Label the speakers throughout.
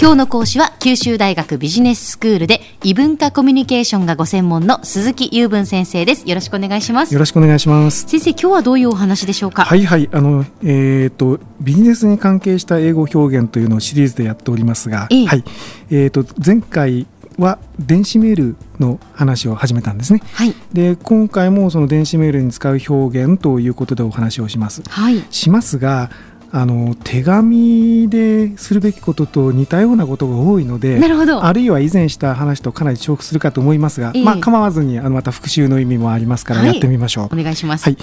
Speaker 1: 今日の講師は九州大学ビジネススクールで異文化コミュニケーションがご専門の鈴木雄文先生です。よろしくお願いします。
Speaker 2: よろしくお願いします。
Speaker 1: 先生今日はどういうお話でしょうか？
Speaker 2: はいはい。あのえっ、ー、とビジネスに関係した英語表現というのをシリーズでやっておりますが、ええ、はい。えっ、ー、と前回は電子メールの話を始めたんですね。はい、で今回もその電子メールに使う表現ということでお話をします。はい、しますがあの手紙でするべきことと似たようなことが多いのでなるほど。あるいは以前した話とかなり重複するかと思いますが、えー、まあ構わずにあのまた復習の意味もありますからやってみましょう。
Speaker 1: はい、お願いします、
Speaker 2: はい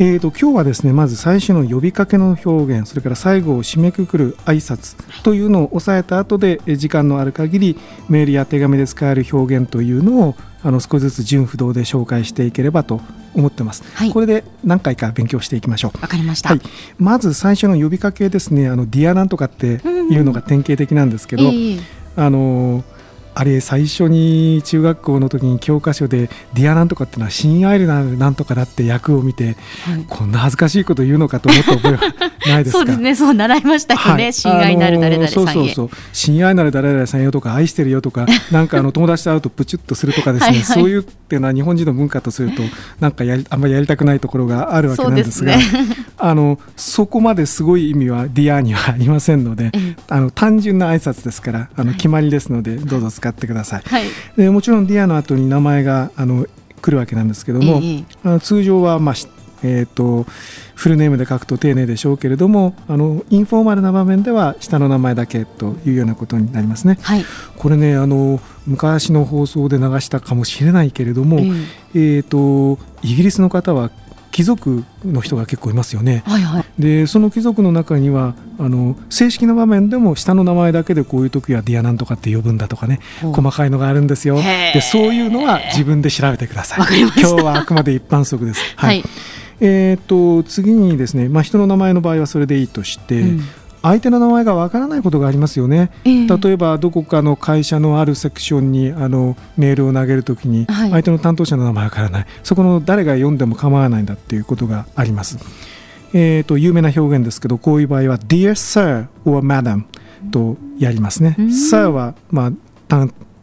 Speaker 2: えーと、今日はですねまず最初の呼びかけの表現それから最後を締めくくる挨拶というのを押さえた後で時間のある限りメールや手紙で使える表現というのをあの少しずつ順不動で紹介していければと思ってます、はい、これで何回か勉強していきましょう。
Speaker 1: わかりました、はい、
Speaker 2: まず最初の呼びかけですねあの Dear なんとかっていうのが典型的なんですけど、うん。うんえー、あのーあれ最初に中学校の時に教科書で「Dear なんとか」っていうのは「新アイルランドなんとかだ」って訳を見て、はい、こんな恥ずかしいこと言うのかと思った覚えはないですか？
Speaker 1: そうですねそう習いましたよね、はい、親愛なる誰々さん
Speaker 2: そうそうそう。親愛なる誰々さんよとか愛してるよとかなんかあの友達と会うとプチュッとするとかですね。はい、そういうっていうのは日本人の文化とするとなんかやりあんまりやりたくないところがあるわけなんですが、ね、あのそこまですごい意味は Dear にはありませんので、あの単純な挨拶ですからあの決まりですのでどうぞ使ってください。はい、でもちろん Dear の後に名前があの来るわけなんですけども、あの通常はまあえーと、フルネームで書くと丁寧でしょうけれどもあのインフォーマルな場面では下の名前だけというようなことになりますね。はい、これねあの昔の放送で流したかもしれないけれども、えー、えーとイギリスの方は貴族の人が結構いますよね。はいはい、でその貴族の中にはあの正式な場面でも下の名前だけでこういう時は Dear なんとかって呼ぶんだとかね細かいのがあるんですよ。でそういうのは自分で調べてください。今日はあくまで一般則です。はい、はいえーと、次にですね、まあ、人の名前の場合はそれでいいとして、うん、相手の名前がわからないことがありますよね、えー、例えばどこかの会社のあるセクションにあのメールを投げるときに、相手の担当者の名前わからない、そこの誰が読んでも構わないんだっていうことがあります。えーと、有名な表現ですけどこういう場合は Dear Sir or Madam とやりますね。Sir は、まあ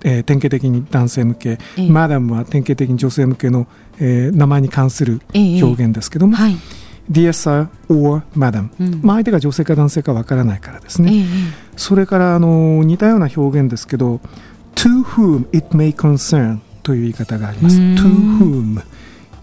Speaker 2: えー、典型的に男性向け、えー、マダムは典型的に女性向けの、えー、名前に関する表現ですけども、えーはい、Dear Sir or Madam、うん、まあ、相手が女性か男性かわからないからですね、えー、それからあの似たような表現ですけど To whom it may concern という言い方があります。To whom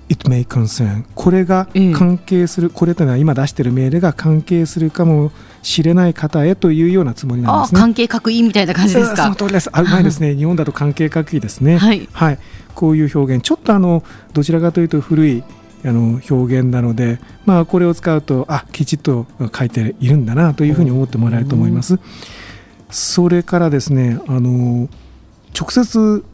Speaker 2: it may concern これが関係する、これというのは今出しているメールが関係するかもしれない方へというようなつもりなんですね。
Speaker 1: 関係確認みたいな感じですか？
Speaker 2: その通りです。あ、うまいですね。日本だと関係確認ですね。はい、はい、こういう表現、ちょっとあのどちらかというと古いあの表現なので、まあこれを使うとあきちっと書いているんだなというふうに思ってもらえると思います。それからですね、あの直接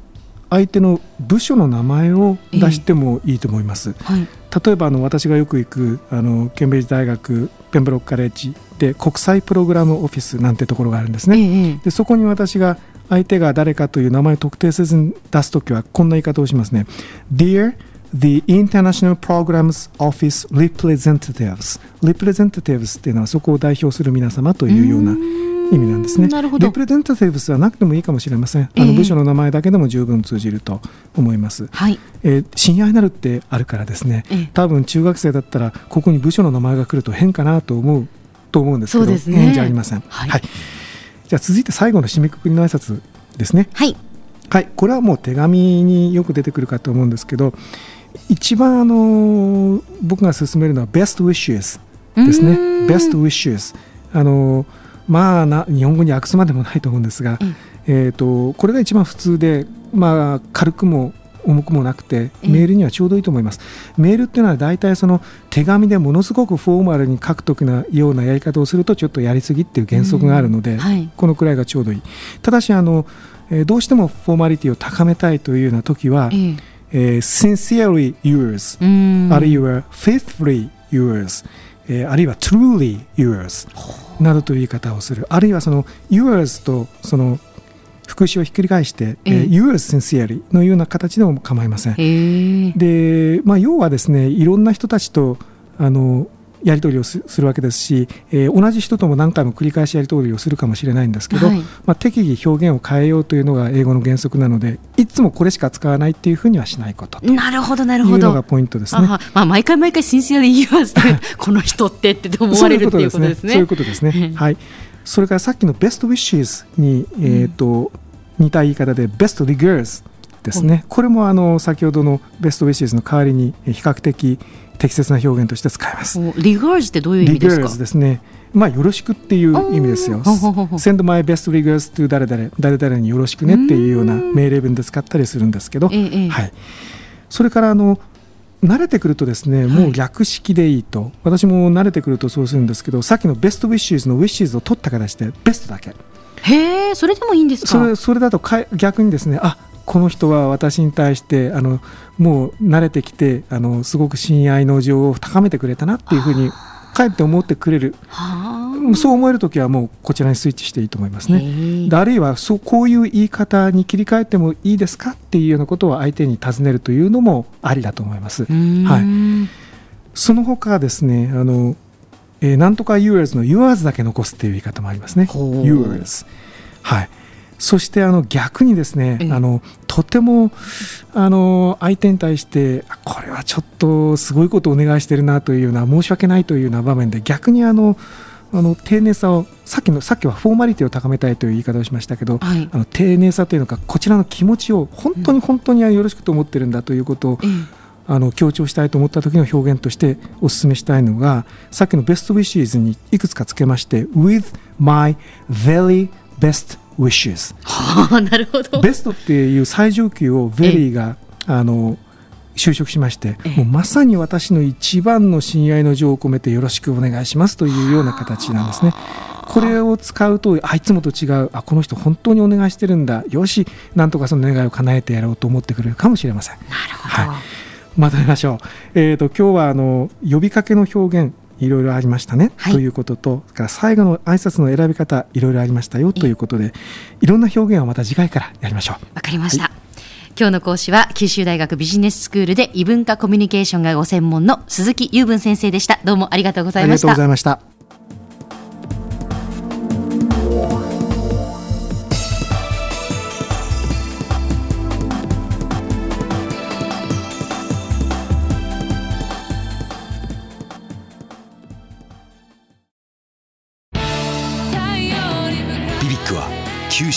Speaker 2: 相手の部署の名前を出してもいいと思います。えーはい、例えばあの私がよく行くあのケンブリッジ大学ペンブロックカレッジで国際プログラムオフィスなんてところがあるんですね。えー、でそこに私が相手が誰かという名前を特定せずに出すときはこんな言い方をしますね。Dear The International Programs Office Representatives Representatives っていうのはそこを代表する皆様というような意味なんですね。なるほど。レプレゼンタティブスはなくてもいいかもしれません。あの部署の名前だけでも十分通じると思います。はい。えー、親愛なるってあるからですね。多分中学生だったらここに部署の名前が来ると変かなと思うと思うんですけど、ね、変じゃありません。はい、はい。じゃあ続いて最後の締めくくりの挨拶ですね。はい。はい。これはもう手紙によく出てくるかと思うんですけど、一番あの僕が勧めるのは best wishes です。ね。best wishes あのまあな日本語に訳すまでもないと思うんですが、うん、えーと、これが一番普通で、まあ、軽くも重くもなくてメールにはちょうどいいと思います。メールっていうのは大体その手紙でものすごくフォーマルに書く時のようなやり方をするとちょっとやりすぎっていう原則があるので、はい、このくらいがちょうどいい。ただしあの、えー、どうしてもフォーマリティを高めたいというような時は、えーえー、sincerely yours あるいは faithfully yours えー、あるいは truly yours などという言い方をする。あるいはその yours とその副詞をひっくり返して、えー、yours sincerely のような形でも構いません。で、まあ、要はですねいろんな人たちとあのやり取りをするわけですし、えー、同じ人とも何回も繰り返しやり取りをするかもしれないんですけど、はい、まあ、適宜表現を変えようというのが英語の原則なのでいつもこれしか使わないっていうふうにはしないこと
Speaker 1: なるほどなるほど
Speaker 2: いうのがポイントですね。ま
Speaker 1: あ、毎回毎回シンシアで言いますとこの人ってって思われるっていうことですね。
Speaker 2: そういうことですね。はい。それからさっきのベストウィッシュズに、えーと、うん、似た言い方でベストリガーズですね。これもあの先ほどのベストウィッシュズの代わりに比較的適切な表現として使います。
Speaker 1: リガーズってどういう意味ですか？
Speaker 2: ですね。まあ、よろしくっていう意味ですよ。send my best regards to 誰々、誰々によろしくねっていうような命令文で使ったりするんですけど、はい。それからあの慣れてくるとですね、もう略式でいいと、私も慣れてくるとそうするんですけど、さっきのベストウィッシュズのウィッシュズを取った形でベストだけ。
Speaker 1: へえ、それでもいいんですか？
Speaker 2: それそれだとか逆にですね、あこの人は私に対してあのもう慣れてきてあのすごく親愛の情を高めてくれたなっていうふうにかえって思ってくれる。そう思える時はもうこちらにスイッチしていいと思いますね。あるいはそうこういう言い方に切り替えてもいいですかっていうようなことを相手に尋ねるというのもありだと思います。はい、その他ですねあの、えー、なんとか yours の yours だけ残すっていう言い方もありますね。yours はいそしてあの逆にですね、あのとてもあの相手に対してこれはちょっとすごいことをお願いしてるなというような申し訳ないというような場面で逆にあのあの丁寧さをさっきのさっきはフォーマリティを高めたいという言い方をしましたけど、はい、あの丁寧さというのかこちらの気持ちを本当に本当によろしくと思ってるんだということを、うん、あの強調したいと思った時の表現としてお勧めしたいのがさっきのベストウィッシーズにいくつかつけまして With my very best wishes.
Speaker 1: なるほど。
Speaker 2: ベストっていう最上級を very があの就職しましてもうまさに私の一番の親愛の情を込めてよろしくお願いしますというような形なんですね。これを使うとあいつもと違う。あこの人本当にお願いしてるんだ。よしなんとかその願いを叶えてやろうと思ってくれるかもしれません。なる
Speaker 1: ほど、はい、
Speaker 2: まとめましょう。えーと、今日はあの呼びかけの表現いろいろありましたね、はい、ということとから最後の挨拶の選び方いろいろありましたよ。ということでいろんな表現をまた次回からやりましょう。
Speaker 1: わかりました、はい、今日の講師は九州大学ビジネススクールで異文化コミュニケーションがご専門の鈴木雄文先生でした。どうもありがとうございました。ありがとうございました